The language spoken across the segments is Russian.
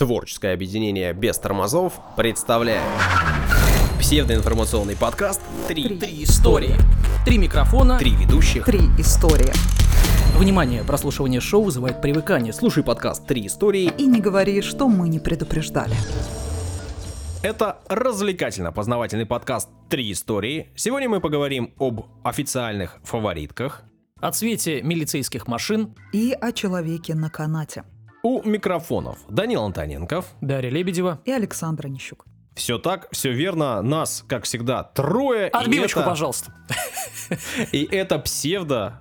Творческое объединение без тормозов представляет псевдоинформационный подкаст «Три, Три истории. Три микрофона. Три ведущих». Три истории. Внимание, прослушивание шоу вызывает привыкание. Слушай подкаст «Три истории». И не говори, что мы не предупреждали. Это развлекательно-познавательный подкаст «Три истории». Сегодня мы поговорим об официальных фаворитках. О цвете милицейских машин. И о человеке на канате. У микрофонов Данил Антоненков. Дарья Лебедева. И Александра Нищук. Все так, все верно. Нас, как всегда, трое. и Отбивочку, это- пожалуйста. И это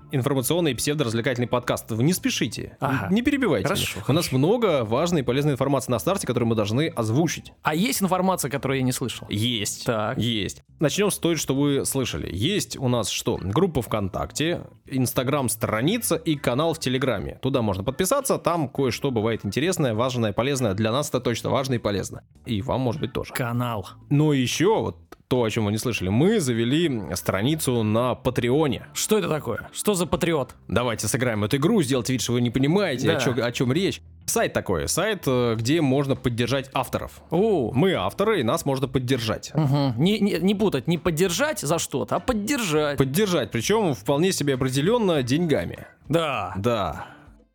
псевдо-информационный, псевдо-развлекательный подкаст. Вы не спешите, Ага. не перебивайте. Хорошо, У нас много важной и полезной информации на старте, которую мы должны озвучить. А есть информация, которую я не слышал? Есть. Так. Есть. Начнем с той, что вы слышали. Есть у нас что? Группа ВКонтакте, Инстаграм-страница и канал в Телеграме. Туда можно подписаться, там кое-что бывает интересное, важное, полезное. Для нас это точно важно и полезно. И вам, может быть, тоже. Канал. Но еще вот то, о чем вы не слышали, мы завели страницу на Патреоне. Что это такое? Что за патриот? Давайте сыграем эту игру, сделайте вид, что вы не понимаете, Да. о, чё- о чем речь. Сайт такой, сайт, э, где можно поддержать авторов. О, Мы авторы, и нас можно поддержать. Мгм. Не, не, не путать, не поддержать за что-то, а поддержать. Поддержать, причем вполне себе определенно деньгами. Да. Да.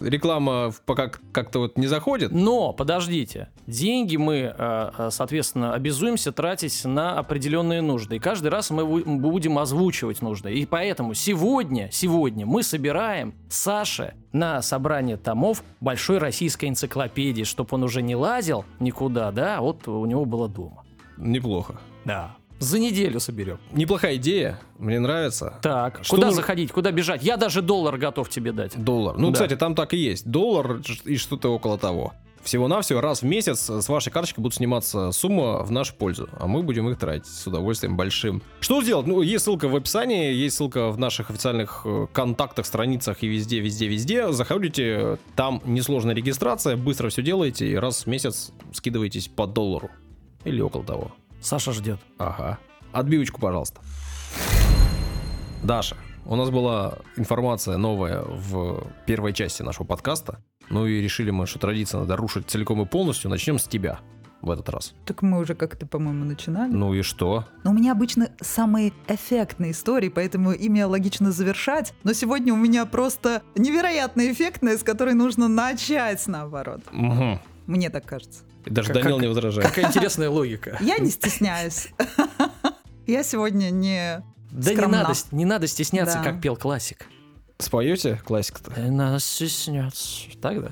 Реклама пока как-то вот не заходит. Но, подождите, деньги мы, э, э, соответственно, обязуемся тратить на определенные нужды. И каждый раз мы будем озвучивать нужды. И поэтому сегодня, сегодня мы собираем Саше на собрание томов большой российской энциклопедии, чтобы он уже не лазил никуда, да, а вот у него было дома. Неплохо. Да. За неделю соберем. Неплохая идея, мне нравится. Так, Что куда нужно- заходить, куда бежать? Я даже доллар готов тебе дать. Доллар. Ну, Да. кстати, там так и есть. Доллар и что-то около того. Всего-навсего раз в месяц с вашей карточки будут сниматься сумма в нашу пользу, а мы будем их тратить с удовольствием большим. Что сделать? Ну, есть ссылка в описании, есть ссылка в наших официальных э, контактах, страницах и везде, везде, везде. Заходите, там несложная регистрация, быстро все делаете и раз в месяц скидываетесь по доллару. Или около того. Саша ждет. Ага. Отбивочку, пожалуйста. Даша, у нас была информация новая в первой части нашего подкаста. Ну и решили мы, что традиция надо рушить целиком и полностью. Начнем с тебя в этот раз. Так мы уже как-то, по-моему, начинали. Ну и что? Но у меня обычно самые эффектные истории, поэтому ими логично завершать. Но сегодня у меня просто невероятно эффектная, с которой нужно начать наоборот. Мгм. Мне так кажется. И даже Как- Данил как- не возражает. Какая интересная логика. Я не стесняюсь. Я сегодня не... Да не надо, не надо стесняться, как пел классик. Споете классика-то? Не надо стесняться. Так, да?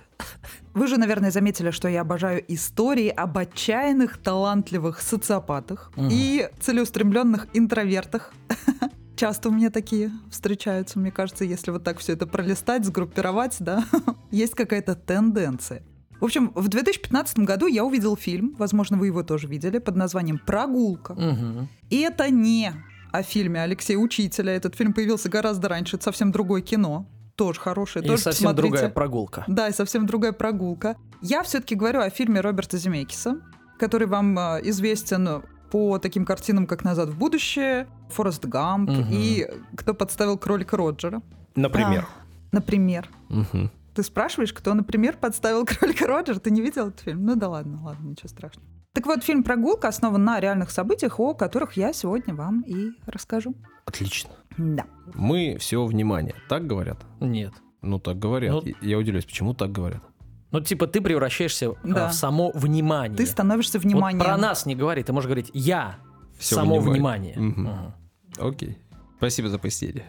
Вы же, наверное, заметили, что я обожаю истории об отчаянных, талантливых социопатах и целеустремленных интровертах. Часто у меня такие встречаются, мне кажется, если вот так все это пролистать, сгруппировать, да, есть какая-то тенденция. В общем, в 2015 году я увидел фильм, возможно, вы его тоже видели, под названием «Прогулка». Мгм. И это не о фильме Алексея Учителя. Этот фильм появился гораздо раньше, это совсем другое кино. Тоже хорошее, И тоже совсем посмотрите. другая прогулка. Да, и совсем другая прогулка. Я все-таки говорю о фильме Роберта Земекиса, который вам э, известен по таким картинам, как «Назад в будущее», «Форест Гамп» Мгм. и «Кто подставил кролика Роджера». Например. А, например. Мгм. Ты спрашиваешь, кто, например, подставил кролика Роджера? Ты не видел этот фильм? Ну да ладно, ладно, ничего страшного. Так вот, фильм «Прогулка» основан на реальных событиях, о которых я сегодня вам и расскажу. Отлично. Да. Мы все внимание. Так говорят? Нет. Ну, так говорят. Ну- Я удивляюсь, почему так говорят? Ну, типа, ты превращаешься а, Да. в само внимание. Ты становишься Вот вниманием. про нас не говори, ты можешь говорить «я» Всё само внимание. внимание. Мгм. Мгм. Окей. Спасибо за пояснение.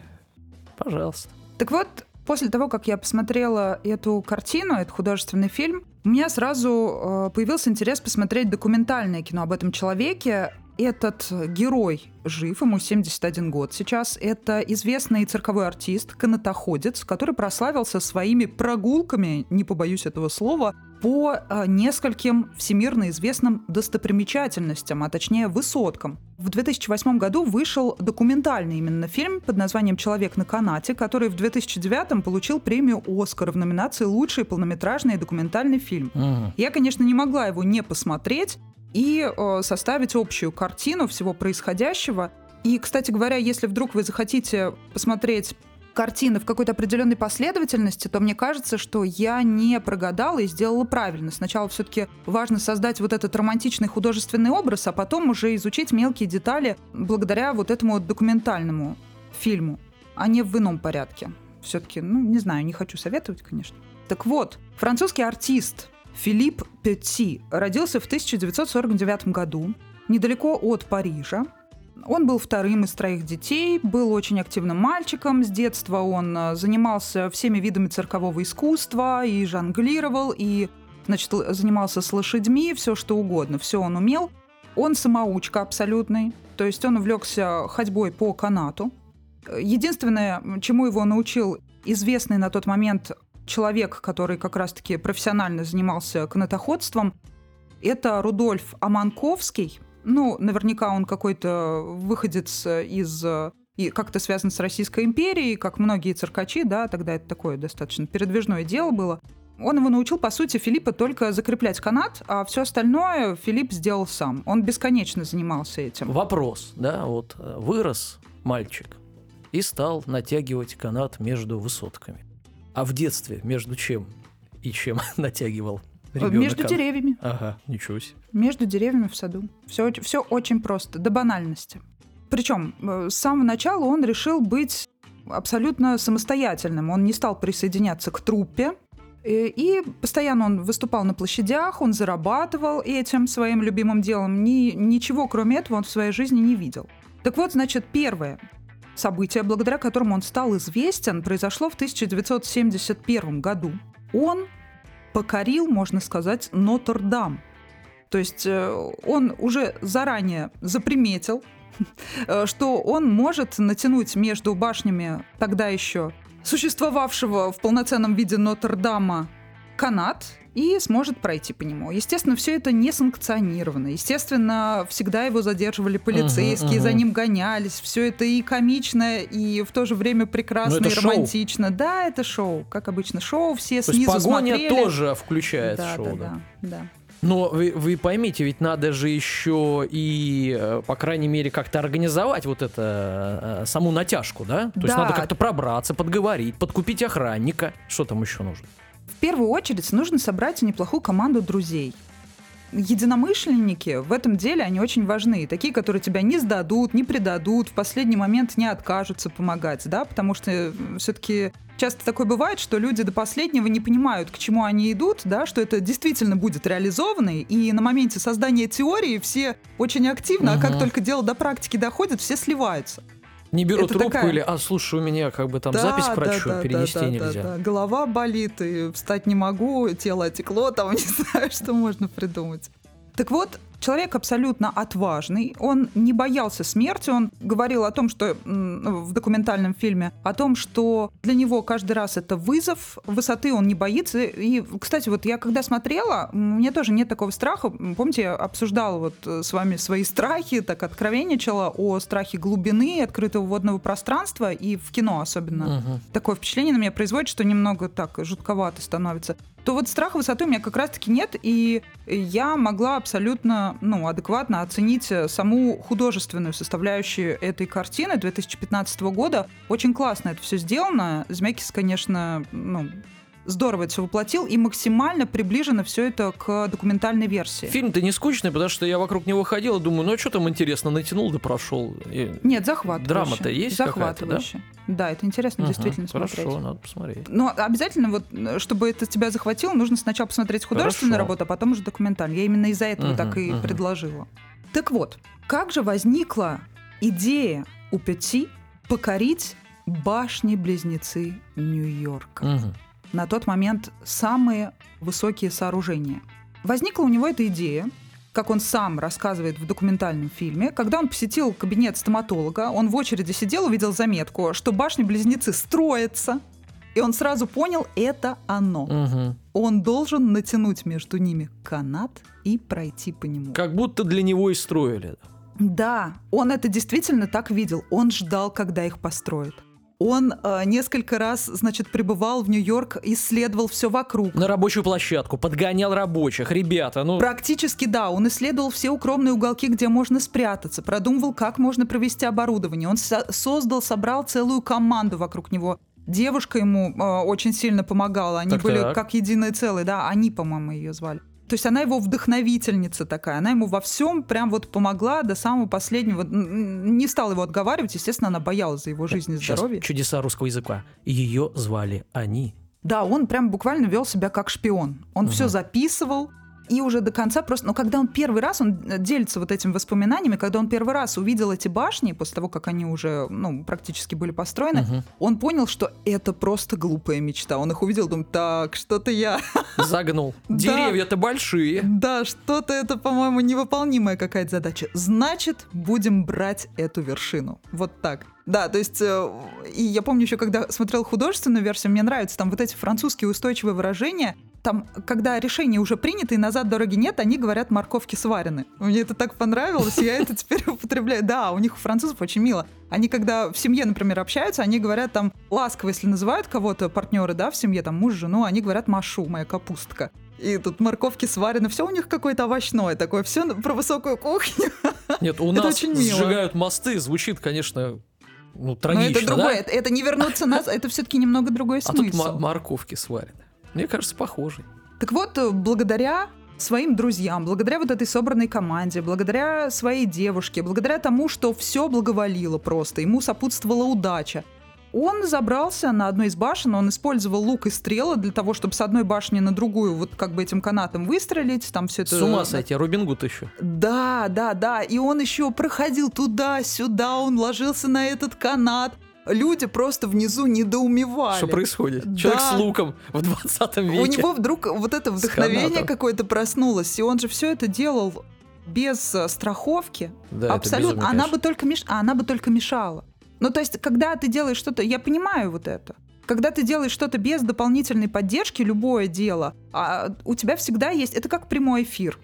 Пожалуйста. Так вот, после того, как я посмотрела эту картину, этот художественный фильм, у меня сразу э, появился интерес посмотреть документальное кино об этом человеке. Этот герой жив, ему 71 год сейчас. Это известный цирковой артист, канатоходец, который прославился своими прогулками, не побоюсь этого слова, по э, нескольким всемирно известным достопримечательностям, а точнее высоткам. В 2008 году вышел документальный именно фильм под названием «Человек на канате», который в 2009 получил премию «Оскар» в номинации «Лучший полнометражный документальный фильм». Мгм. Я, конечно, не могла его не посмотреть и э, составить общую картину всего происходящего. И, кстати говоря, если вдруг вы захотите посмотреть картины в какой-то определенной последовательности, то мне кажется, что я не прогадала и сделала правильно. Сначала все-таки важно создать вот этот романтичный художественный образ, а потом уже изучить мелкие детали благодаря вот этому документальному фильму, а не в ином порядке. Все-таки, ну, не знаю, не хочу советовать, конечно. Так вот, французский артист Филипп Петти родился в 1949 году недалеко от Парижа. Он был вторым из троих детей, был очень активным мальчиком. С детства он э, занимался всеми видами циркового искусства и жонглировал, и значит, занимался с лошадьми, все что угодно, все он умел. Он самоучка абсолютный, то есть он увлекся ходьбой по канату. Единственное, чему его научил известный на тот момент человек, который как раз-таки профессионально занимался канатоходством, это Рудольф Аманковский. Ну, наверняка он какой-то выходец из и как-то связан с Российской империей, как многие циркачи, да, тогда это такое достаточно передвижное дело было. Он его научил, по сути, Филиппа только закреплять канат, а все остальное Филипп сделал сам. Он бесконечно занимался этим. Вопрос, да, вот э, вырос мальчик и стал натягивать канат между высотками. А в детстве между чем и чем натягивал ребенок? Между деревьями. Ага, ничего себе. Между деревьями в саду. Все, все очень просто, до банальности. Причем э, с самого начала он решил быть абсолютно самостоятельным. Он не стал присоединяться к труппе, э, и постоянно он выступал на площадях, он зарабатывал этим своим любимым делом. Ни, ничего, кроме этого, он в своей жизни не видел. Так вот, значит, первое событие, благодаря которому он стал известен, произошло в 1971 году. Он покорил, можно сказать, Нотр-Дам. То есть э, он уже заранее заприметил, э, что он может натянуть между башнями тогда еще существовавшего в полноценном виде Нотр-Дама канат и сможет пройти по нему. Естественно, все это не санкционировано. Естественно, всегда его задерживали полицейские, uh-huh, uh-huh. за ним гонялись. Все это и комично, и в то же время прекрасно Но и романтично. Шоу. Да, это шоу. Как обычно, шоу все то снизу есть погоня смотрели. тоже включает да, шоу, да, да? Да, да. Но вы, вы поймите, ведь надо же еще и, э, по крайней мере, как-то организовать вот это, э, саму натяжку, да? То да. есть надо как-то пробраться, подговорить, подкупить охранника. Что там еще нужно? В первую очередь нужно собрать неплохую команду друзей. Единомышленники в этом деле, они очень важны. Такие, которые тебя не сдадут, не предадут, в последний момент не откажутся помогать, да, потому что все-таки часто такое бывает, что люди до последнего не понимают, к чему они идут, да, что это действительно будет реализовано, и на моменте создания теории все очень активно, угу. а как только дело до практики доходит, все сливаются. Не берут Это трубку такая- или, а, слушай, у меня как бы там Да, запись к да, врачу да, перенести да, да, нельзя. да, да. Голова болит, и встать не могу, тело отекло, там не знаю, что можно придумать. Так вот, человек абсолютно отважный, он не боялся смерти, он говорил о том, что в документальном фильме, о том, что для него каждый раз это вызов, высоты он не боится. И, кстати, вот я когда смотрела, м, мне тоже нет такого страха. Помните, я обсуждала вот э, с вами свои страхи, так откровенничала о страхе глубины, открытого водного пространства и в кино особенно Мгм. такое впечатление на меня производит, что немного так жутковато становится, то вот страха высоты у меня как раз-таки нет, и я могла абсолютно, ну, адекватно оценить саму художественную составляющую этой картины 2015 года. Очень классно это все сделано. Змякис, конечно, ну, здорово это все воплотил, и максимально приближено все это к документальной версии. Фильм-то не скучный, потому что я вокруг него ходил и думаю, ну а что там интересно, натянул да прошел. И- Нет, захватывающе. Драма-то есть какая-то, да? Захватывающе. Да, это интересно Мгм, действительно смотреть. Хорошо, надо посмотреть. Но обязательно, вот, чтобы это тебя захватило, нужно сначала посмотреть художественную Хорошо. работу, а потом уже документальную. Я именно из-за этого Мгм, так и мгм. предложила. Так вот, как же возникла идея у Петти покорить башни-близнецы Нью-Йорка? Мгм. На тот момент самые высокие сооружения. Возникла у него эта идея, как он сам рассказывает в документальном фильме, когда он посетил кабинет стоматолога, он в очереди сидел, увидел заметку, что башни-близнецы строятся, и он сразу понял, это оно. Мгм. Он должен натянуть между ними канат и пройти по нему. Как будто для него и строили. Да, он это действительно так видел. Он ждал, когда их построят. Он э, несколько раз, значит, пребывал в Нью-Йорк, исследовал все вокруг. На рабочую площадку, подгонял рабочих. Ребята, ну... Практически да, он исследовал все укромные уголки, где можно спрятаться, продумывал, как можно провести оборудование. Он со- создал, собрал целую команду вокруг него. Девушка ему э, очень сильно помогала. Они были Так-так. как единое целое, да. Они, по-моему, ее звали. То есть она его вдохновительница такая, она ему во всем прям вот помогла до самого последнего. Не стала его отговаривать, естественно, она боялась за его жизнь и Сейчас здоровье. чудеса русского языка. Ее звали они. Да, он прям буквально вел себя как шпион. Он все записывал. И уже до конца просто... Но когда он первый раз, он э, делится вот этими воспоминаниями, когда он первый раз увидел эти башни, после того, как они уже, ну, практически были построены, Мгм. он понял, что это просто глупая мечта. Он их увидел, думает, так, что-то я... Загнул. Деревья-то большие. Да, что-то это, по-моему, невыполнимая какая-то задача. Значит, будем брать эту вершину. Вот так. Да, то есть, э, и я помню еще, когда смотрел художественную версию, мне нравятся там вот эти французские устойчивые выражения. Там, когда решение уже принято и назад дороги нет, они говорят морковки сварены. Мне это так понравилось, я это теперь употребляю. Да, у них у французов очень мило. Они, когда в семье, например, общаются, они говорят там ласково, если называют кого-то партнеры, да, в семье, там муж, жену, они говорят машу, моя капустка. И тут морковки сварены, все у них какое-то овощное такое, все про высокую кухню. Нет, у нас сжигают мосты, звучит, конечно, ну, Но трагично, это другое, да? это, это не вернуться нас, это все-таки немного другой А тут смысл. мо- морковки сварены. Мне кажется, похожий. Так вот, э, благодаря своим друзьям, благодаря вот этой собранной команде, благодаря своей девушке, благодаря тому, что все благоволило просто, ему сопутствовала удача. Он забрался на одну из башен, он использовал лук и стрелы для того, чтобы с одной башни на другую вот как бы этим канатом выстрелить, там все это... С ума сойти, Робин Гуд еще. Да, да, да. И он еще проходил туда-сюда, он ложился на этот канат. Люди просто внизу недоумевали. Что происходит? Да. Человек с луком в 20 веке. У него вдруг вот это вдохновение какое-то проснулось, и он же все это делал без э, страховки. Да, Абсолютно. безумие, она бы только меш... а она бы только мешала. Ну, то есть, когда ты делаешь что-то, я понимаю вот это. Когда ты делаешь что-то без дополнительной поддержки, любое дело, а у тебя всегда есть. Это как прямой эфир.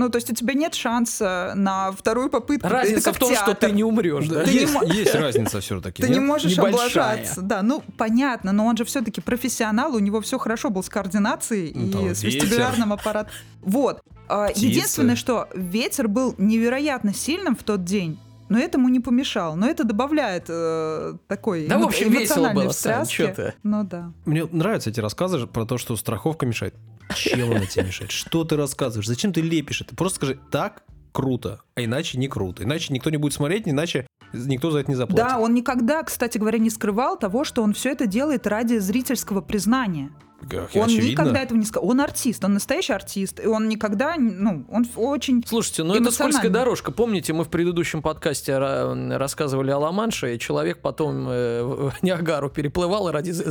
Ну, то есть у тебя нет шанса на вторую попытку. Разница в том, что театр. ты не умрешь, да? Ты не есть, мо- есть разница все-таки. Ты не можешь Небольшая. облажаться. Да, ну понятно, но он же все-таки профессионал, у него все хорошо был с координацией Ну, и с вестибулярным аппаратом. Вот. А, Птицы. Единственное, что ветер был невероятно сильным в тот день. Но этому не помешал. Но это добавляет э, такой Да, в эмо- общем, весело эмоциональной было, Сань, встряски. ты? Ну да. Мне нравятся эти рассказы про то, что страховка мешает. Чем она тебе мешает? Что ты рассказываешь? Зачем ты лепишь это? Просто скажи, так круто, а иначе не круто. Иначе никто не будет смотреть, иначе никто за это не заплатит. Да, он никогда, кстати говоря, не скрывал того, что он все это делает ради зрительского признания. Как Он очевидно. никогда этого не сказал. Он артист, он настоящий артист. И он никогда, ну, он очень Слушайте, ну это скользкая дорожка. Помните, мы в предыдущем подкасте ра- рассказывали о Ла-Манше, и человек потом э, в Ниагару переплывал ради з-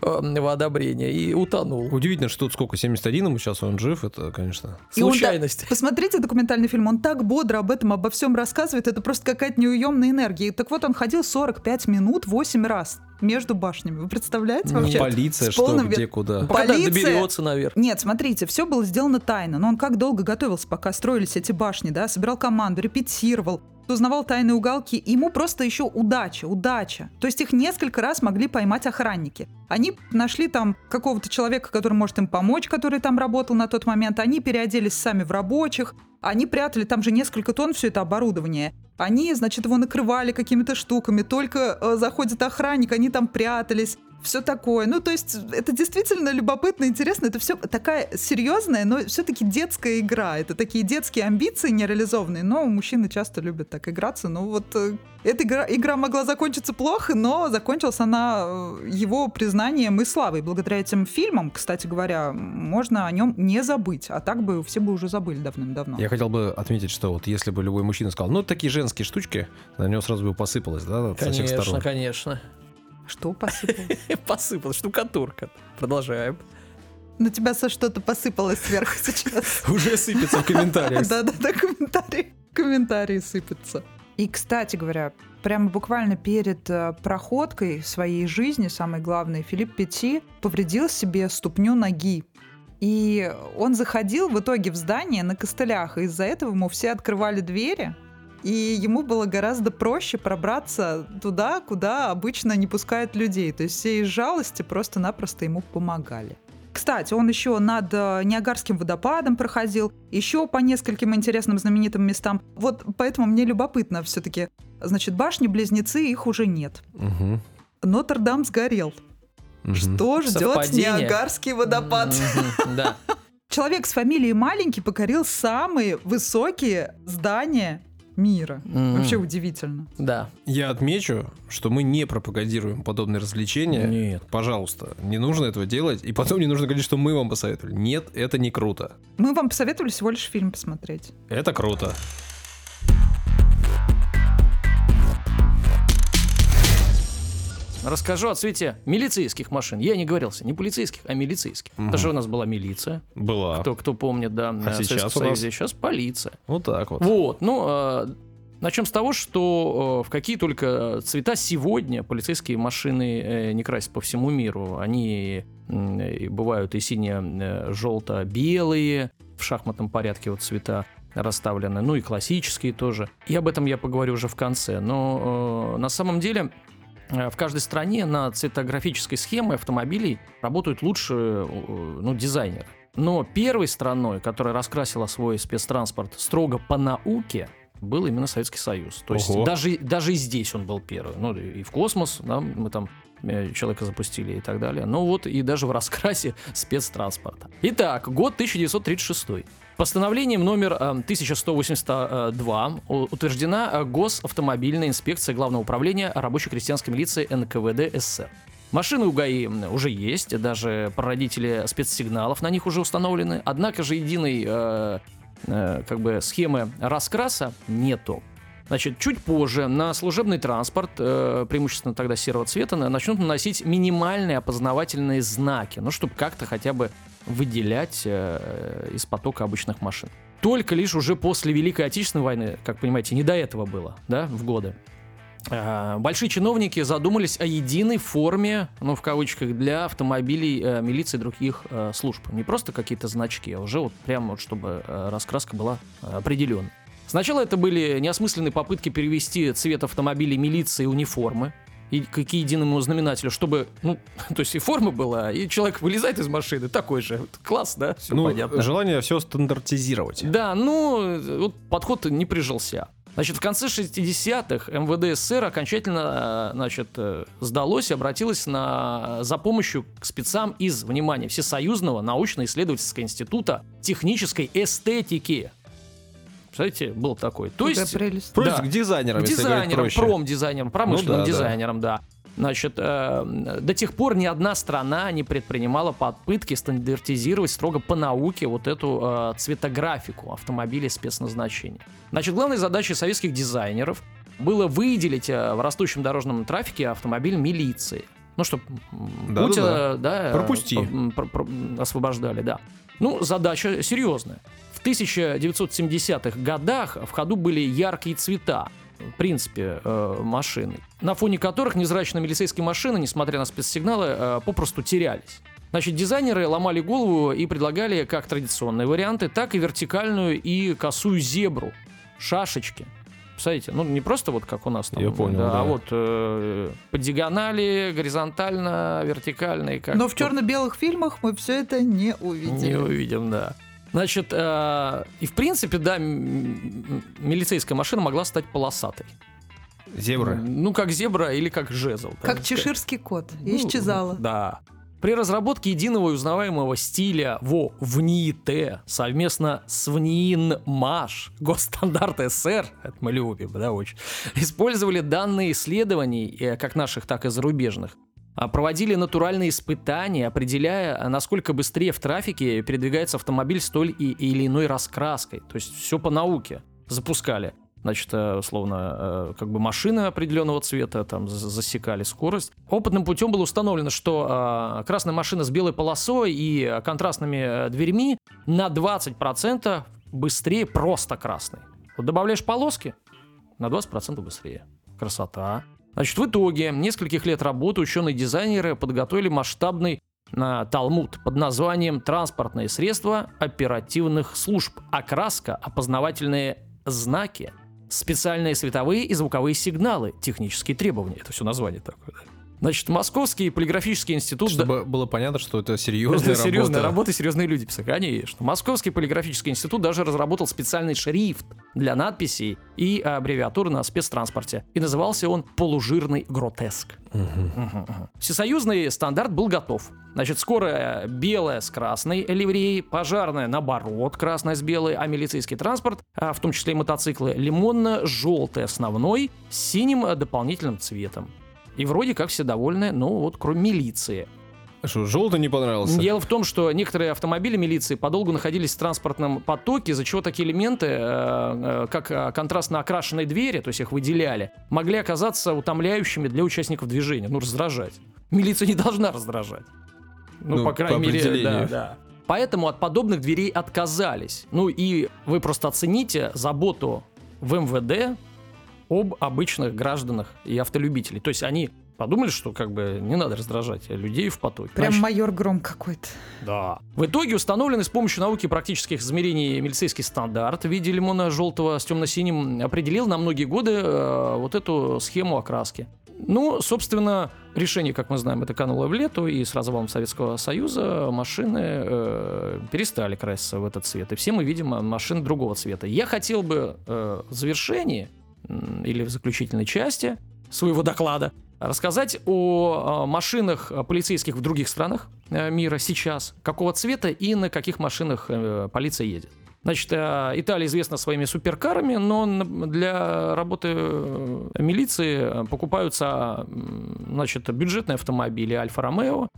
зрительского их, э, одобрения и утонул. Удивительно, что тут сколько, 71 ему сейчас, он жив, это, конечно... И он Случайность. Посмотрите документальный фильм, он так бодро об этом, обо всем рассказывает, это просто какая-то неуемная энергия. Так вот, он ходил 45 минут 8 раз между башнями. Вы представляете Нет. вообще? Полиция, что, полным где, куда. Ну, Когда полиция- доберется наверх. Нет, смотрите, все было сделано тайно. Но он как долго готовился, пока строились эти башни, да, собирал команду, репетировал, узнавал тайные уголки. И ему просто еще удача, удача. То есть их несколько раз могли поймать охранники. Они нашли там какого-то человека, который может им помочь, который там работал на тот момент. Они переоделись сами в рабочих. Они прятали там же несколько тонн все это оборудование. Они, значит, его накрывали какими-то штуками. Только э, заходит охранник, они там прятались. Все такое. Ну, то есть, это действительно любопытно, интересно. Это все такая серьезная, но все-таки детская игра. Это такие детские амбиции нереализованные, но мужчины часто любят так играться. Ну, вот э, эта игра, игра могла закончиться плохо, но закончилась она э, его признанием и славой. Благодаря этим фильмам, кстати говоря, можно о нем не забыть. А так бы все бы уже забыли давным-давно. Я хотел бы отметить, что вот если бы любой мужчина сказал, ну, такие женские штучки, на него сразу бы посыпалось, да, со всех Конечно, сторон. конечно. Что посыпалось? Посыпал, штукатурка. Продолжаем. На тебя со что-то посыпалось сверху сейчас. Уже сыпется в комментариях. Да-да-да, комментарии, комментарии сыпятся. И, кстати говоря, прямо буквально перед э, проходкой своей жизни, самое главное, Филипп Петти повредил себе ступню ноги. И он заходил в итоге в здание на костылях, и из-за этого ему все открывали двери, и ему было гораздо проще пробраться туда, куда обычно не пускают людей. То есть все из жалости просто-напросто ему помогали. Кстати, он еще над э, Ниагарским водопадом проходил, еще по нескольким интересным знаменитым местам. Вот поэтому мне любопытно все-таки. Значит, башни-близнецы, их уже нет. Мгм. Нотр-Дам сгорел. Мгм. Что ждет Совпадение? Ниагарский водопад? Да. Человек с фамилией Маленький покорил самые высокие здания мира. М. Вообще удивительно. Да. Я отмечу, что мы не пропагандируем подобные развлечения. Нет. Пожалуйста, не нужно этого делать. И потом не нужно говорить, что мы вам посоветовали. Нет, это не круто. Мы вам посоветовали всего лишь фильм посмотреть. Это круто. Расскажу о цвете милицейских машин. Я не говорился, не полицейских, а милицейских. Это же у нас была милиция. Была. Кто, кто помнит, да. в сейчас у нас? Сейчас полиция. Вот так вот. Вот, ну, э, начнем с того, что э, в какие только цвета сегодня полицейские машины э, не красят по всему миру. Они и бывают и сине-желто-белые, в шахматном порядке вот цвета расставлены, ну и классические тоже. И об этом я поговорю уже в конце. Но э, на самом деле э, в каждой стране на цветографической схеме автомобилей работают лучше э, ну, дизайнеры. Но первой страной, которая раскрасила свой спецтранспорт строго по науке, был именно Советский Союз. То есть Ого. даже, даже и здесь он был первый. Ну и в космос, да, мы там э, человека запустили и так далее. Ну вот и даже в раскрасе спецтранспорта. Итак, год 1936. Постановлением номер э, 1182 у- утверждена э, Госавтомобильная инспекция Главного управления рабоче-крестьянской милиции НКВД СССР. Машины у ГАИ уже есть, даже прародители спецсигналов на них уже установлены. Однако же единой э, э, как бы схемы раскраса нету. Значит, чуть позже на служебный транспорт, э, преимущественно тогда серого цвета, на- начнут наносить минимальные опознавательные знаки, ну, чтобы как-то хотя бы выделять э, из потока обычных машин. Только лишь уже после Великой Отечественной войны, как понимаете, не до этого было, да, в годы. э, Большие чиновники задумались о единой форме, ну, в кавычках, для автомобилей э, милиции и других э, служб. Не просто какие-то значки, а уже вот прямо вот, чтобы раскраска была определенной. Сначала это были неосмысленные попытки перевести цвет автомобилей милиции и униформы и к, единому знаменателю, чтобы, ну, то есть и форма была, и человек вылезает из машины, такой же. Класс, да? Все ну, понятно. желание все стандартизировать. Да, ну, вот подход не прижился. Значит, в конце 60-х МВД СССР окончательно, э, значит, э, сдалось и обратилось на, за помощью к спецам из, внимания, Всесоюзного научно-исследовательского института технической эстетики. Представляете, был такой. То есть, прелесть. Просто Да. к дизайнерам, к дизайнерам, проще. промдизайнерам, промышленным Ну да, да. дизайнерам, да. Значит, э, до тех пор ни одна страна не предпринимала попытки стандартизировать строго по науке вот эту э, цветографику автомобилей спецназначения. Значит, главной задачей советских дизайнеров было выделить э, в растущем дорожном трафике автомобиль милиции. Ну, чтобы Да-да-да. путя, да, э, Пропусти. по- м, про- про- м, освобождали, да. Ну, задача серьезная. В 1970-х годах в ходу были яркие цвета, в принципе, э, машины, на фоне которых незрачные милицейские машины, несмотря на спецсигналы, э, попросту терялись. Значит, дизайнеры ломали голову и предлагали как традиционные варианты, так и вертикальную и косую зебру, шашечки. Представляете, ну не просто вот как у нас там, Я понял, да, да. а вот э, по диагонали, горизонтально, вертикально и как. Но в черно-белых фильмах мы все это не увидели. не увидим, да. Значит, э, и в принципе, да, милицейская машина могла стать полосатой. Зебры. Ну, как зебра или как жезл. Как сказать. чеширский кот. Ну, Исчезала. Да. При разработке единого и узнаваемого стиля во ВНИИТ совместно с ВНИИНМАШ, госстандарт СССР, это мы любим, да, очень, использовали данные исследований, э, как наших, так и зарубежных, проводили натуральные испытания, определяя, насколько быстрее в трафике передвигается автомобиль с той или иной раскраской. То есть все по науке запускали. Значит, э, условно, э, как бы машины определенного цвета там за- засекали скорость. Опытным путем было установлено, что э, красная машина с белой полосой и контрастными э, дверьми на 20% быстрее просто красной. Вот добавляешь полоски, на 20% быстрее. Красота. Значит, в итоге нескольких лет работы ученые-дизайнеры подготовили масштабный на Талмуд под названием «Транспортные средства оперативных служб. Окраска, опознавательные знаки». специальные световые и звуковые сигналы, технические требования. Это все название такое. Значит, Московский полиграфический институт... Чтобы было понятно, что это серьезная это серьезная работа, серьезные люди писали. Конечно. Московский полиграфический институт даже разработал специальный шрифт для надписей и аббревиатуры на спецтранспорте. И назывался он «Полужирный гротеск». Угу. Угу, угу. Всесоюзный стандарт был готов. Значит, скорая белая с красной ливреей, пожарная наоборот, красная с белой, а милицейский транспорт, а в том числе и мотоциклы, лимонно-желтый основной с синим дополнительным цветом. И вроде как все довольны, ну вот кроме милиции. Что, желтый не понравился? Дело в том, что некоторые автомобили милиции подолгу находились в транспортном потоке, из-за чего такие элементы, э, э, как э, контрастно окрашенные двери, то есть их выделяли, могли оказаться утомляющими для участников движения, ну, раздражать. Милиция не должна раздражать. Ну, ну по крайней по мере, да, да. Поэтому от подобных дверей отказались. Ну и вы просто оцените заботу в МВД об обычных гражданах и автолюбителей. То есть они подумали, что как бы не надо раздражать людей в потоке. Прям Значит, майор Гром какой-то. Да. В итоге установленный с помощью науки практических измерений милицейский стандарт в виде лимона желтого с темно-синим определил на многие годы э, вот эту схему окраски. Ну, собственно, решение, как мы знаем, это кануло в лету, и с развалом Советского Союза машины э, перестали краситься в этот цвет. И все мы видим машины другого цвета. Я хотел бы э, в завершении или в заключительной части своего доклада рассказать о машинах полицейских в других странах э, мира сейчас, какого цвета и на каких машинах э, полиция едет. Значит, э, Италия известна своими суперкарами, но для работы милиции покупаются значит, бюджетные автомобили Альфа-Ромео,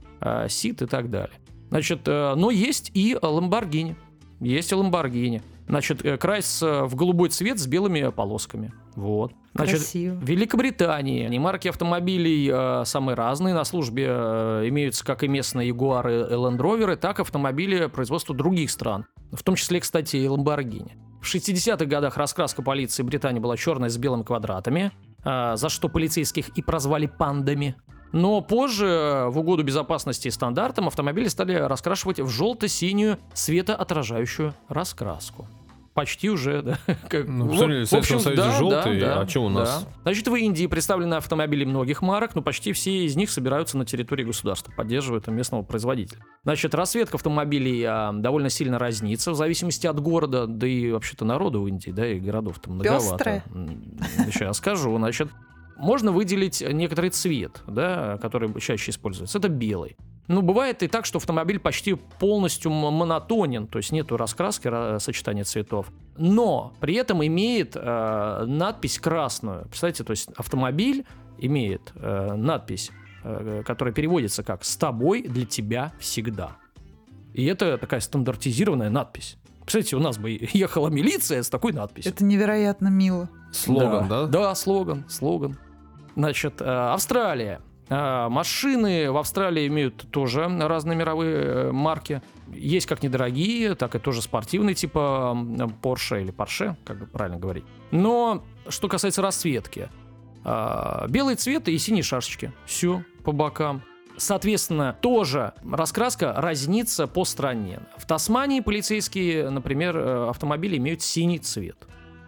Сит и так далее. Значит, но есть и Ламборгини. Есть и Ламборгини. Значит, красится в голубой цвет с белыми полосками. Вот. Значит, Красиво. В Великобритании они марки автомобилей э, самые разные. На службе э, имеются как и местные Ягуары и Rover, так и автомобили производства других стран. В том числе, кстати, и Lamborghini. В 60-х годах раскраска полиции Британии была черная с белыми квадратами, э, за что полицейских и прозвали пандами. Но позже, в угоду безопасности и стандартам, автомобили стали раскрашивать в желто-синюю светоотражающую раскраску почти уже, да. Как, ну, в, в, в общем, Союзе да, желтый, да, а что у нас? Да. Значит, в Индии представлены автомобили многих марок, но почти все из них собираются на территории государства, поддерживают местного производителя. Значит, расцветка автомобилей а, довольно сильно разнится в зависимости от города, да и вообще-то народа в Индии, да, и городов там многовато. Пестрые. Сейчас скажу, значит, можно выделить некоторый цвет, да, который чаще используется. Это белый. Ну, бывает и так, что автомобиль почти полностью монотонен, то есть нету раскраски, сочетания цветов. Но при этом имеет э, надпись красную. Представляете, то есть автомобиль имеет э, надпись, э, которая переводится как «С тобой для тебя всегда». И это такая стандартизированная надпись. Кстати, у нас бы ехала милиция с такой надписью. Это невероятно мило. Слоган, да? Да, да слоган, слоган. Значит, э, Австралия. А, машины в Австралии имеют тоже разные мировые э, марки. Есть как недорогие, так и тоже спортивные, типа Porsche или Porsche, как правильно говорить. Но что касается расцветки, а, белый цвет и синие шашечки. Все по бокам. Соответственно, тоже раскраска разнится по стране. В Тасмании полицейские, например, э, автомобили имеют синий цвет.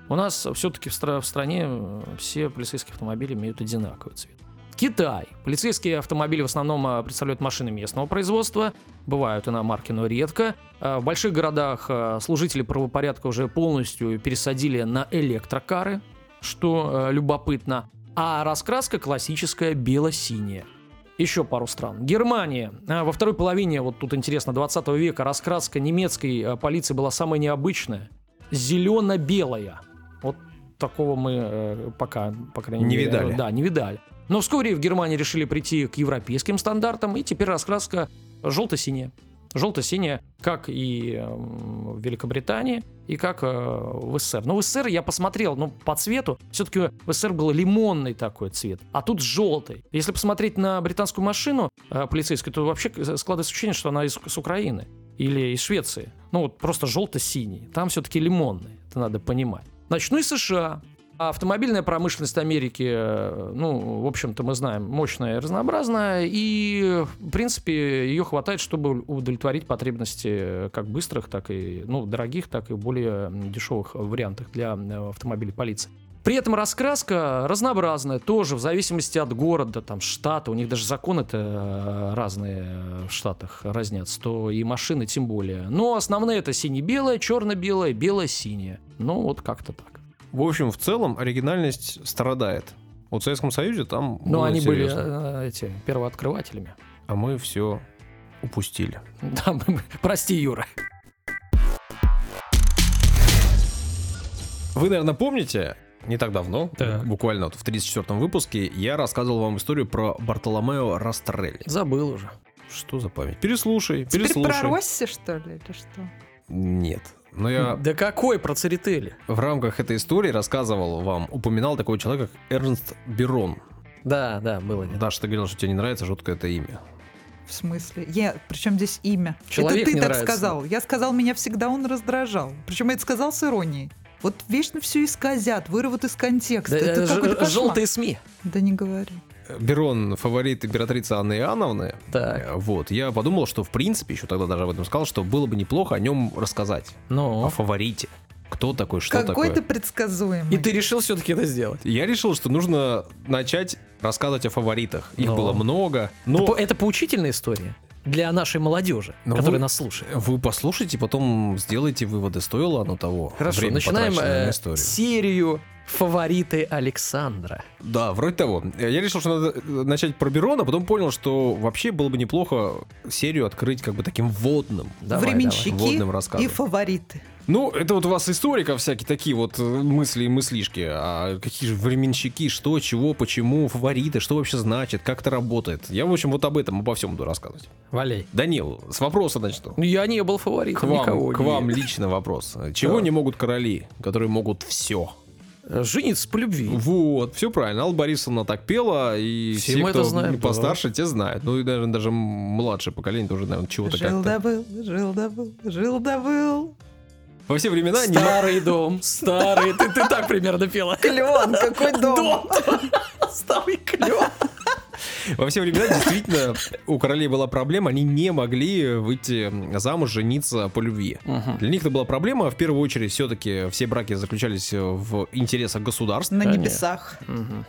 У нас все-таки в, стране э, все полицейские автомобили имеют одинаковый цвет. Китай. Полицейские автомобили в основном а, представляют машины местного производства, бывают иномарки, но редко. А, в больших городах а, служители правопорядка уже полностью пересадили на электрокары, что любопытно. А раскраска классическая бело-синяя. Еще пару стран. Германия. Во второй половине, вот тут интересно, 20 века раскраска немецкой полиции была самая необычная. Зелено-белая. Вот такого мы э, пока, по крайней не мере, видали. Да, не видали. Но вскоре в Германии решили прийти к европейским стандартам, и теперь раскраска желто-синяя. Желто-синяя, как и эм, в Великобритании, и как э, в СССР. Но в СССР я посмотрел, ну, по цвету, все-таки в СССР был лимонный такой цвет, а тут желтый. Если посмотреть на британскую машину э, полицейскую, то вообще складывается ощущение, что она из, с Украины или из Швеции. Ну, вот просто желто-синий. Там все-таки лимонный, это надо понимать. Значит, ну США. А автомобильная промышленность Америки, э, ну, в общем-то, мы знаем, мощная и разнообразная, и, в принципе, ее хватает, чтобы удовлетворить потребности как быстрых, так и, ну, дорогих, так и более дешевых вариантах для э, автомобилей полиции. При этом раскраска разнообразная, тоже в зависимости от города, там, штата. У них даже законы-то э, разные э, в штатах разнятся, то и машины тем более. Но основные это сине-белое, черно-белое, белое-синее. Ну, вот как-то так. В общем, в целом оригинальность страдает. Вот в Советском Союзе там Но было они серьезно. были э, эти первооткрывателями. А мы все упустили. Да, мы- мы- прости, Юра. Вы, наверное, помните, не так давно, Так. буквально вот в 34-м выпуске, я рассказывал вам историю про Бартоломео Растрелли. Забыл уже. Что за память? Переслушай, Теперь переслушай. про Росси, что ли, или что? Нет. Но я Да какой про Церетели? в рамках этой истории рассказывал вам, упоминал такого человека, как Эрнст Берон. Да, да, было дело. Даша, ты говорил, что тебе не нравится жуткое это имя. В смысле? Я, причем здесь имя? Человек это ты не так нравится. сказал. Я сказал, меня всегда он раздражал. Причем я это сказал с иронией. Вот вечно все исказят, вырвут из контекста. Да, это э, какой-то ж- кошмар. желтые СМИ. Да не говори. Берон фаворит императрицы Анны Иоанновны. Так. Э, Вот, я подумал, что в принципе, еще тогда даже об этом сказал, что было бы неплохо о нем рассказать. О Ну. фаворите. Кто такой, что Какой такое. ты предсказуемый. И ты решил все-таки это сделать? Я решил, что нужно начать рассказывать о фаворитах. Их Ну. было много. Это, Но по- это поучительная история для нашей молодежи, Но которая вы- нас слушает. вы послушайте, потом сделайте выводы, стоило оно того. Хорошо, Время, начинаем на э, историю. серию фавориты Александра. Да, вроде того. Я решил, что надо э, начать про Берона, потом понял, что вообще было бы неплохо серию открыть как бы таким вводным. Давай, Временщики Водным рассказом. и фавориты. Ну, это вот у вас историков всякие такие вот э, мысли и мыслишки. А какие же временщики, что, чего, почему, фавориты, что вообще значит, как это работает. Я, в общем, вот об этом, обо всем буду рассказывать. Валяй. Данил, с вопроса начну. Ну, Я не был фаворитом К никого. вам, к не- вам лично вопрос. Чего Да. не могут короли, которые могут все? Э, Жениться по любви. Вот, все правильно. Алла Борисовна так пела, и Все все, мы кто это знаем, постарше, те знают. Ну и даже, даже младшее поколение тоже, наверное, чего-то Жил как-то. да был, жил да был, жил да был. Во все времена не Старый дом, старый. Ты, ты так примерно пела. Клен, какой дом. Старый клен. Во все времена действительно у королей была проблема, они не могли выйти замуж, жениться по любви. Для них это была проблема, в первую очередь все-таки все браки заключались в интересах государств. На небесах.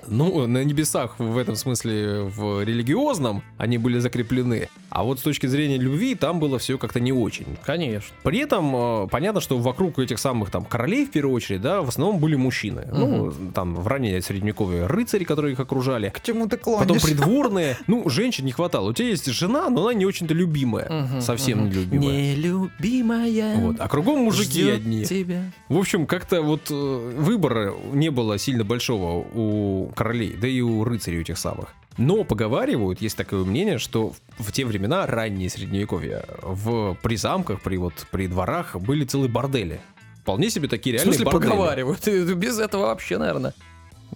Ну, на небесах в этом смысле, в религиозном, они были закреплены. А вот с точки зрения любви, там было все как-то не очень. Конечно. При этом э, понятно, что вокруг этих самых там королей в первую очередь, да, в основном были мужчины. Ну, там в раннее средневековье рыцари, которые их окружали. К чему ты Потом клонишь? Придворные. Ну, женщин не хватало. У тебя есть жена, но она не очень-то любимая. Совсем не любимая. Нелюбимая. Вот. А кругом мужики одни. Тебя. В общем, как-то вот э, выбора не было сильно большого у королей, да и у рыцарей этих самых. Но поговаривают, есть такое мнение, что в, в те времена, ранние средневековья, в, при замках, при, вот, при дворах были целые бордели. Вполне себе такие В реальные смысле бордели. поговаривают? Без этого вообще, наверное,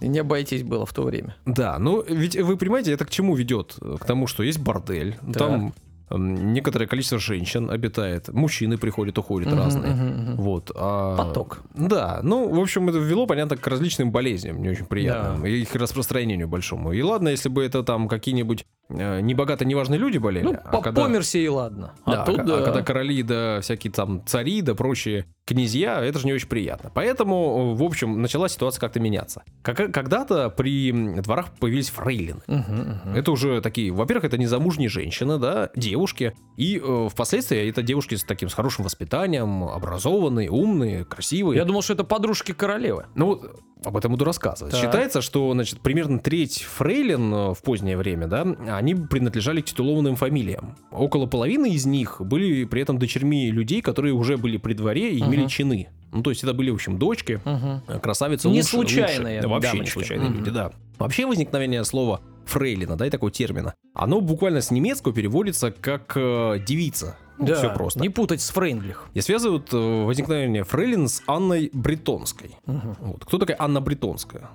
не обойтись было в то время. Да, ну ведь вы понимаете, это к чему ведет? К тому, что есть бордель, Да. там некоторое количество женщин обитает, мужчины приходят, уходят Мгм, разные. мгм, мгм. Вот. а- Поток. Да, ну, в общем, это ввело, понятно, к различным болезням, не очень приятным, и их распространению большому. И ладно, если бы это там какие-нибудь э, небогато неважные люди болели, Ну, а по когда- и ладно. да, а тут а да. когда короли, да, всякие там цари, да прочие князья, это же не очень приятно. Поэтому, в общем, начала ситуация как-то меняться. Как- Когда-то при дворах появились фрейлины. Мгм, мгм. Это уже такие, во-первых, это незамужние женщины, да, девушки. И э, впоследствии это девушки с таким, с хорошим воспитанием, образованные, умные, красивые. Я думал, что это подружки королевы. Ну об этом буду рассказывать. Так. Считается, что, значит, примерно треть фрейлин э, в позднее время, да, они принадлежали к титулованным фамилиям. Около половины из них были при этом дочерьми людей, которые уже были при дворе и имели Мгм. чины. Ну, то есть это были, в общем, дочки, Мгм. э, красавицы Не лучше- случайные лучше. Да, вообще не случайные Мгм. люди, да. Вообще возникновение слова фрейлина, да, и такого термина, оно буквально с немецкого переводится как э, девица. Ну, Да, все просто. Не путать с Фрейндлих. И связывают э, возникновение фрейлин с Анной Бретонской. Мгм. Вот. Кто такая Анна Бретонская?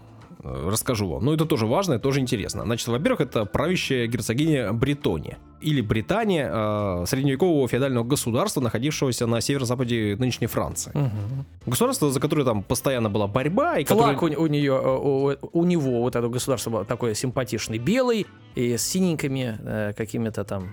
Э, Расскажу вам. Но это тоже важно, это тоже интересно. Значит, во-первых, это правящая герцогиня Бретония. Или Британия, э, средневекового феодального государства, находившегося на северо-западе нынешней Франции. Мгм. Государство, за которое там постоянно была борьба. И Флаг которое... у, у нее, у, у него, вот это государство было такое симпатичный, белый и с синенькими э, какими-то там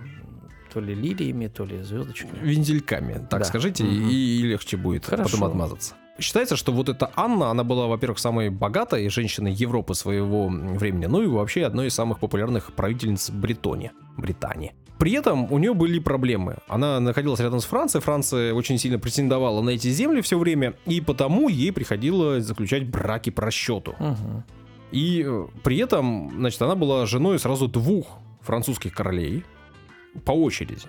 то ли лилиями, то ли звездочками. Вензельками, так Да. скажите, Мгм. и, и легче будет Хорошо. потом отмазаться. Считается, что вот эта Анна, она была, во-первых, самой богатой женщиной Европы своего времени, ну и вообще одной из самых популярных правительниц Бретони, Британии. При этом у нее были проблемы. Она находилась рядом с Францией, Франция очень сильно претендовала на эти земли все время, и потому ей приходилось заключать браки по расчету. Мгм. И э, при этом, значит, она была женой сразу двух французских королей по очереди.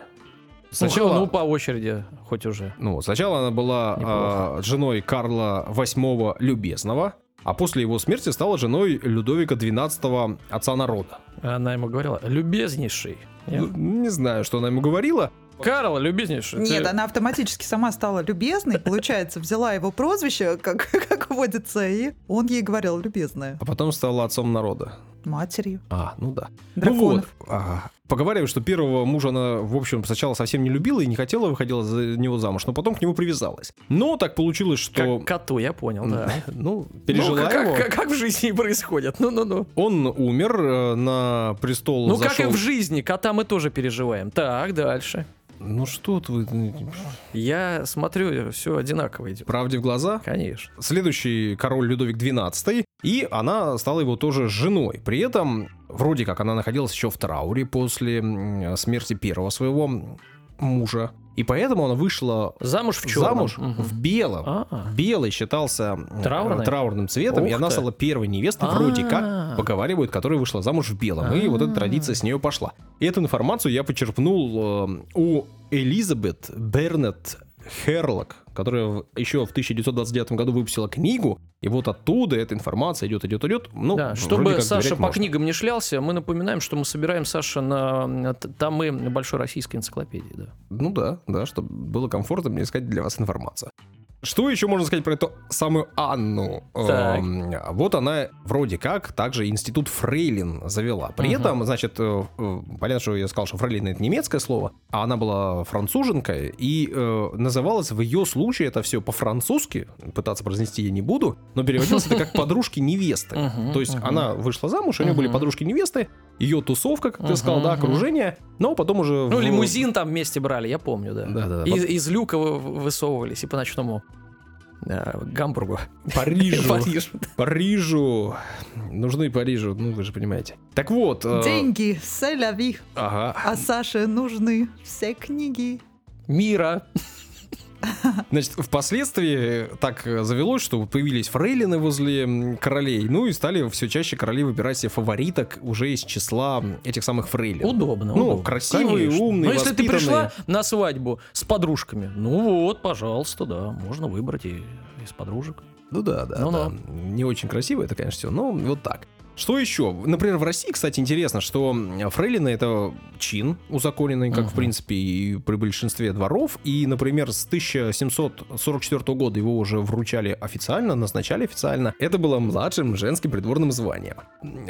Сначала... Ну, по очереди, хоть уже. Ну, сначала она была Неплохо. а, женой Карла VIII Любезного, а после его смерти стала женой Людовика XII отца народа. Она ему говорила, любезнейший. Ну, не знаю, что она ему говорила. Карл, любезнейший. Нет, ты- она автоматически сама стала любезной, получается, взяла его прозвище, как, как водится, и он ей говорил любезная. А потом стала отцом народа. Матерью. А, ну да. Драконов. Ну вот. а, поговаривают, что первого мужа она, в общем, сначала совсем не любила и не хотела, выходила за него замуж, но потом к нему привязалась. Но так получилось, что... Как коту, я понял, да. Ну, пережила Ну, как, его. как- как в жизни происходит? Ну-ну-ну. Он умер э, на престол. Ну, как и в жизни, кота мы тоже переживаем. Так, дальше. Ну что тут вы... Я смотрю, все одинаково идет. Правде в глаза? Конечно. Следующий король Людовик XII, и она стала его тоже женой. При этом, вроде как, она находилась еще в трауре после смерти первого своего мужа. И поэтому она вышла Замуж в черном. замуж Мгм. в белом. А, Белый считался Траурной? траурным цветом, и Ух она ты. стала первой невестой, вроде А. как, поговаривают, которая вышла замуж в белом. И вот эта А. традиция с нее пошла. И эту информацию я почерпнул э, у Элизабет Бернет Херлок, которая еще в 1929 году выпустила книгу, и вот оттуда эта информация идет, идет, идет. Ну, да, чтобы как Саша по можно. книгам не шлялся, мы напоминаем, что мы собираем Саша на т- томы Большой российской энциклопедии. Да. Ну да, да, чтобы было комфортно мне искать для вас информацию. Что еще можно сказать про эту самую Анну? Эм, вот она вроде как также институт Фрейлин завела. При Мгм. этом, значит, э, э, понятно, что я сказал, что Фрейлин это немецкое слово, а она была француженкой, и э, называлось в ее случае это все по-французски, пытаться произнести я не буду, но переводилось это как подружки невесты. То есть она вышла замуж, у нее были подружки невесты, ее тусовка, как ты сказал, да, окружение, но потом уже... Ну, лимузин там вместе брали, я помню, да. Да-да-да. Из, из люка вы- высовывались и по ночному Гамбургу. Парижу. Парижу. Парижу. Нужны Парижу, ну вы же понимаете. Так вот. э, Деньги, селяви, Ага. а Саше нужны все книги. Мира. Значит, впоследствии так э, завелось, что появились фрейлины возле королей, ну и стали все чаще короли выбирать себе фавориток уже из числа этих самых фрейлин. Удобно. Ну, удобно. красивые, Конечно. умные, Ну, если ты пришла на свадьбу с подружками, ну вот, пожалуйста, да, можно выбрать и из подружек. Ну да, да, Ну-ну. да. Не очень красиво это, конечно, все, но вот так. Что еще? Например, в России, кстати, интересно, что м, фрейлины это чин узаконенный, как в Мгм. принципе и при большинстве дворов. И, например, с 1744 года его уже вручали официально, назначали официально. Это было младшим женским придворным званием.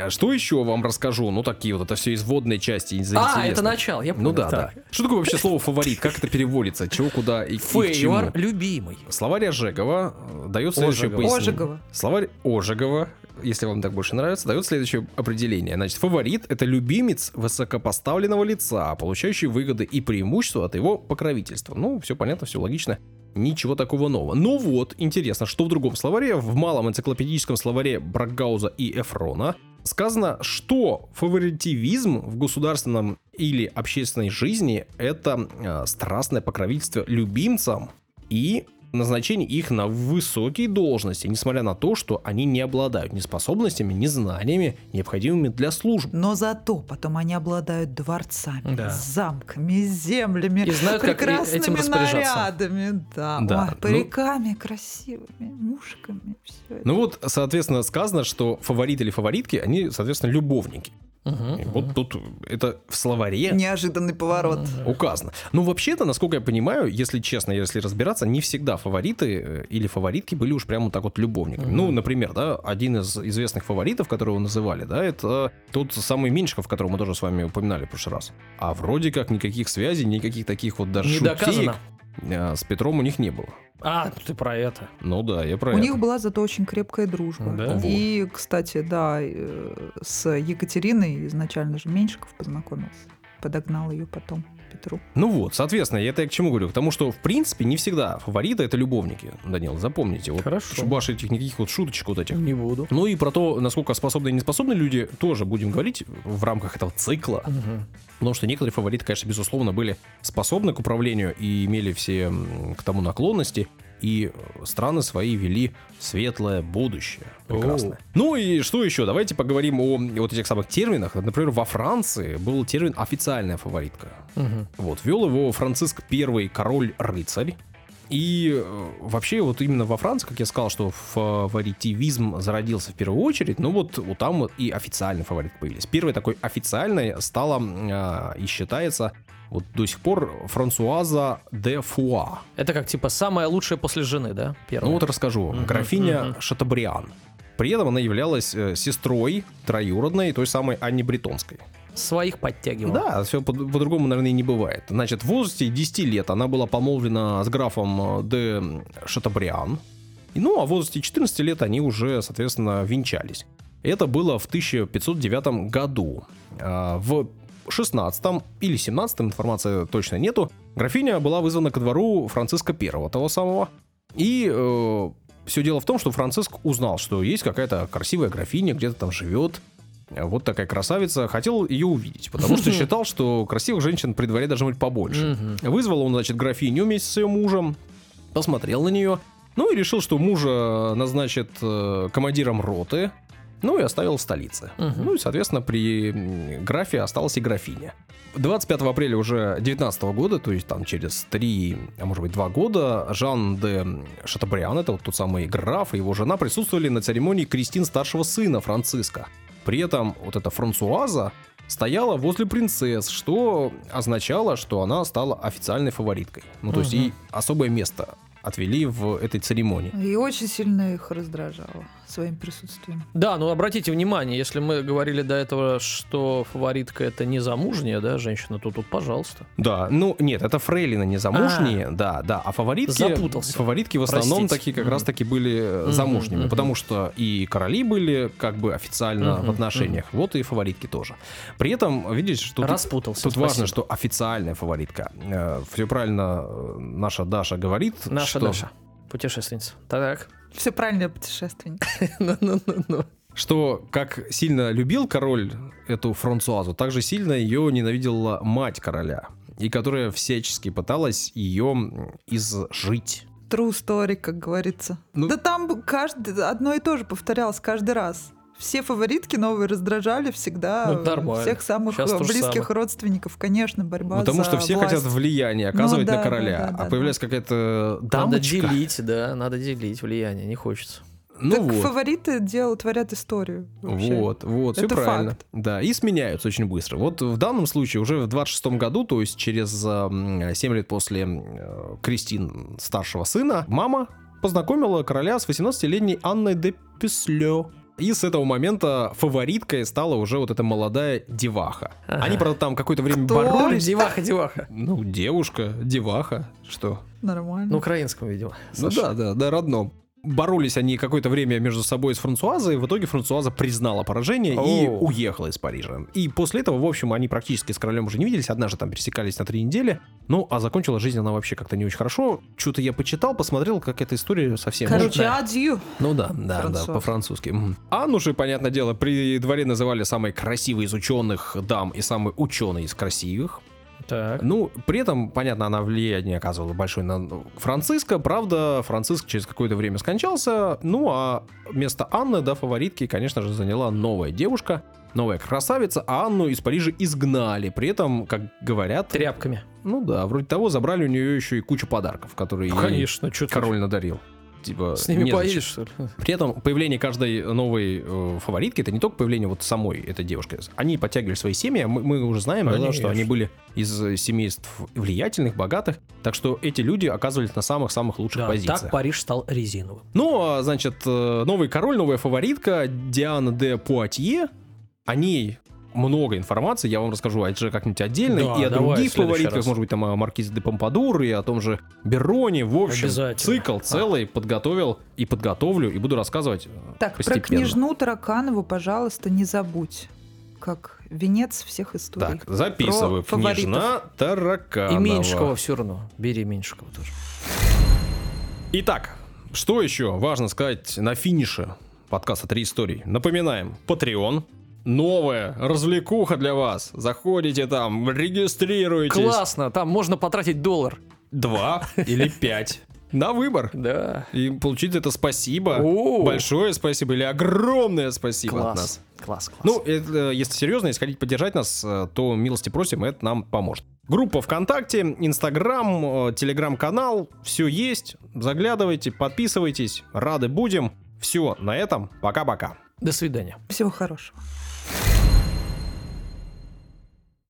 Что еще вам расскажу? Ну, такие вот, это все из водной части, из А, это начало, я понял. Ну да, Так. да. Что такое вообще слово фаворит? Как это переводится? Чего, куда и, и к чему? Любимый. Словарь Ожегова э, дает следующее Ожегова. пояснение. Ожегова. Словарь Ожегова, если вам так больше нравится, дает следующее определение. Значит, фаворит — это любимец высокопоставленного лица, получающий выгоды и преимущества от его покровительства. Ну, все понятно, все логично. Ничего такого нового. Но вот, интересно, что в другом словаре, в малом энциклопедическом словаре Брагауза и Эфрона, сказано, что фаворитивизм в государственном или общественной жизни — это э, страстное покровительство любимцам и назначение их на высокие должности, несмотря на то, что они не обладают ни способностями, ни знаниями, необходимыми для службы. Но зато потом они обладают дворцами, Да. замками, землями, И знают, как прекрасными этим распоряжаться. нарядами, да, Да, Ой, ну- париками красивыми, мушками, все Ну вот, соответственно, сказано, что фаворит или фаворитки, они, соответственно, любовники. Мгм. вот тут это в словаре Неожиданный поворот. указано. Ну, вообще-то, насколько я понимаю, если честно, если разбираться, не всегда фавориты э, или фаворитки были уж прямо так вот любовниками. Ну, например, да, один из известных фаворитов, которого называли, да, это тот самый Меньшиков, которого мы тоже с вами упоминали в прошлый раз. А вроде как никаких связей, никаких таких вот даже Не шутеек, доказано. Э, с Петром у них не было. А, ты про это. Ну да, я про У это. них была зато очень крепкая дружба. Да? И, кстати, да, э, с Екатериной изначально же Меньшиков познакомился. Подогнал ее потом. Петру. Ну вот, соответственно, я это я к чему говорю? К тому, что, в принципе, не всегда фавориты — это любовники, Данил, запомните. Вот, Хорошо. Чтобы ваших этих никаких вот шуточек вот этих. Не буду. Ну и про то, насколько способны и не способны люди, тоже будем говорить в рамках этого цикла. Мгм. Потому что некоторые фавориты, конечно, безусловно, были способны к управлению и имели все к тому наклонности. И страны свои вели светлое будущее. Прекрасно. Ну и что еще? Давайте поговорим о вот этих самых терминах. Например, во Франции был термин «официальная фаворитка». Мгм. Вот, вел его Франциск I, король-рыцарь. И э, вообще вот именно во Франции, как я сказал, что фаворитивизм зародился в первую очередь, ну вот, вот там вот и официальный фаворит появились. Первой такой официальной стала э, и считается вот до сих пор Франсуаза де Фуа. Это как типа самая лучшая после жены, да? Первая. Ну вот расскажу. Мгм, Графиня мгм. Шатабриан. При этом она являлась э, сестрой троюродной той самой Анни Бретонской. Своих подтягивал. Да, все по- по-другому, наверное, и не бывает. Значит, в возрасте 10 лет она была помолвлена с графом э, де Шатабриан. Ну, а в возрасте 14 лет они уже, соответственно, венчались. Это было в 1509 году. А, В 16 или 17 информации точно нету. Графиня была вызвана ко двору Франциска I, того самого. И все дело в том, что Франциск узнал, что есть какая-то красивая графиня, где-то там живет. Вот такая красавица. Хотел ее увидеть, потому что считал, что красивых женщин при дворе должно быть побольше. Вызвал он, значит, графиню вместе с ее мужем, посмотрел на нее, ну и решил, что мужа назначит э, командиром роты, ну и оставил в столице. Ну и, соответственно, при графе осталась и графиня. 25 апреля уже 19 года, то есть там через 3, а может быть 2 года, Жан де Шатабриан, это вот тот самый граф и его жена присутствовали на церемонии крестин старшего сына Франциска. При этом вот эта Франсуаза стояла возле принцесс, что означало, что она стала официальной фавориткой. Ну, то есть Мгм. ей особое место отвели в этой церемонии. И очень сильно их раздражало своим присутствием. Да, ну обратите внимание, если мы говорили до этого, что фаворитка это не замужняя, да, женщина, то тут, пожалуйста. Да, ну нет, это фрейлины не замужние, да, да, а фаворитки, Запутался. фаворитки в основном Простите. такие как Мгм. раз таки были э, замужними, мгм. потому что и короли были как бы официально в отношениях, вот и фаворитки тоже. При этом, видите, что тут- Распутался. Тут важно, спасибо. что официальная фаворитка. все правильно э, наша Даша говорит. Наша что, Даша, путешественница. Так. Все правильно, путешественник. Ну-ну-ну-ну. Что как сильно любил король эту Франсуазу, так же сильно ее ненавидела мать короля. И которая всячески пыталась ее изжить. True story, как говорится. Ну- Да там каждый, одно и то же повторялось каждый раз. Все фаворитки новые раздражали всегда Ну, нормально. всех самых же близких самое. родственников, конечно, борьба Потому за что все власть. хотят влияние оказывать Ну на да, короля. да, да, а да, появляется какая-то Надо дамочка. делить, да, надо делить влияние, не хочется. Ну так вот. фавориты делают, творят историю. вообще. Вот, вот, все правильно. факт. Да, и сменяются очень быстро. Вот в данном случае уже в 26 году, то есть через э, 7 лет после Кристин старшего сына, мама познакомила короля с 18-летней Анной де Песлё. И с этого момента фавориткой стала уже вот эта молодая деваха. Ага. Они, правда, там какое-то время Кто? боролись. Деваха, деваха. Ну, девушка, деваха, что? Нормально. На украинском, видимо. Ну Саша. да, да, да, родном. Боролись они какое-то время между собой с Франсуазой, и в итоге Франсуаза признала поражение и О. уехала из Парижа. И после этого, в общем, они практически с королем уже не виделись, однажды там пересекались на три недели. Ну, а закончила жизнь она вообще как-то не очень хорошо. Что-то я почитал, посмотрел, как эта история совсем... Короче, да. адью. Ну да, да, да, Франсуаз. по-французски. Мгм. Анну же, понятное дело, при дворе называли самой красивой из ученых дам и самой ученой из красивых. Так. Ну, при этом, понятно, она влияние оказывала большое на Франциска. Правда, Франциск через какое-то время скончался. Ну, а вместо Анны, да, фаворитки, конечно же, заняла новая девушка, новая красавица, а Анну из Парижа изгнали. При этом, как говорят, Тряпками. ну да, вроде того, забрали у нее еще и кучу подарков, которые ей Конечно, ты король надарил. Типа, с ними поедешь, что ли? При этом появление каждой новой э, фаворитки это не только появление вот самой этой девушки. Они подтягивали свои семьи, а мы, мы уже знаем, да, что они были из э, семейств влиятельных, богатых. Так что эти люди оказывались на самых-самых лучших Да, позициях. так Париж стал резиновым. Ну, а, значит, э, новый король, новая фаворитка Диана де Пуатье. О ней много информации, я вам расскажу, а это же как-нибудь отдельно, Да, и о давай, других фаворитках, раз. может быть, там о Маркизе де Помпадур, и о том же Бероне, в общем, цикл целый подготовил и подготовлю, и буду рассказывать э, Так, про постепенно. княжну Тараканову, пожалуйста, не забудь. как венец всех историй. Так, записываю. Про фаворитов. Княжна Тараканова. И Меньшикова все равно. Бери Меньшикова тоже. Итак, что еще важно сказать на финише подкаста «Три истории»? Напоминаем, Patreon, новая развлекуха для вас. Заходите там, регистрируйтесь. Классно, там можно потратить доллар. Два или пять. На выбор. Да. И получить это спасибо. О. Большое спасибо или огромное спасибо от нас. Класс. Класс, класс. Ну, это, э, если серьезно, если хотите поддержать нас, э, то милости просим, это нам поможет. Группа ВКонтакте, Инстаграм, э, Телеграм-канал, все есть. Заглядывайте, подписывайтесь, рады будем. Все, на этом, пока-пока. До свидания. Всего хорошего. you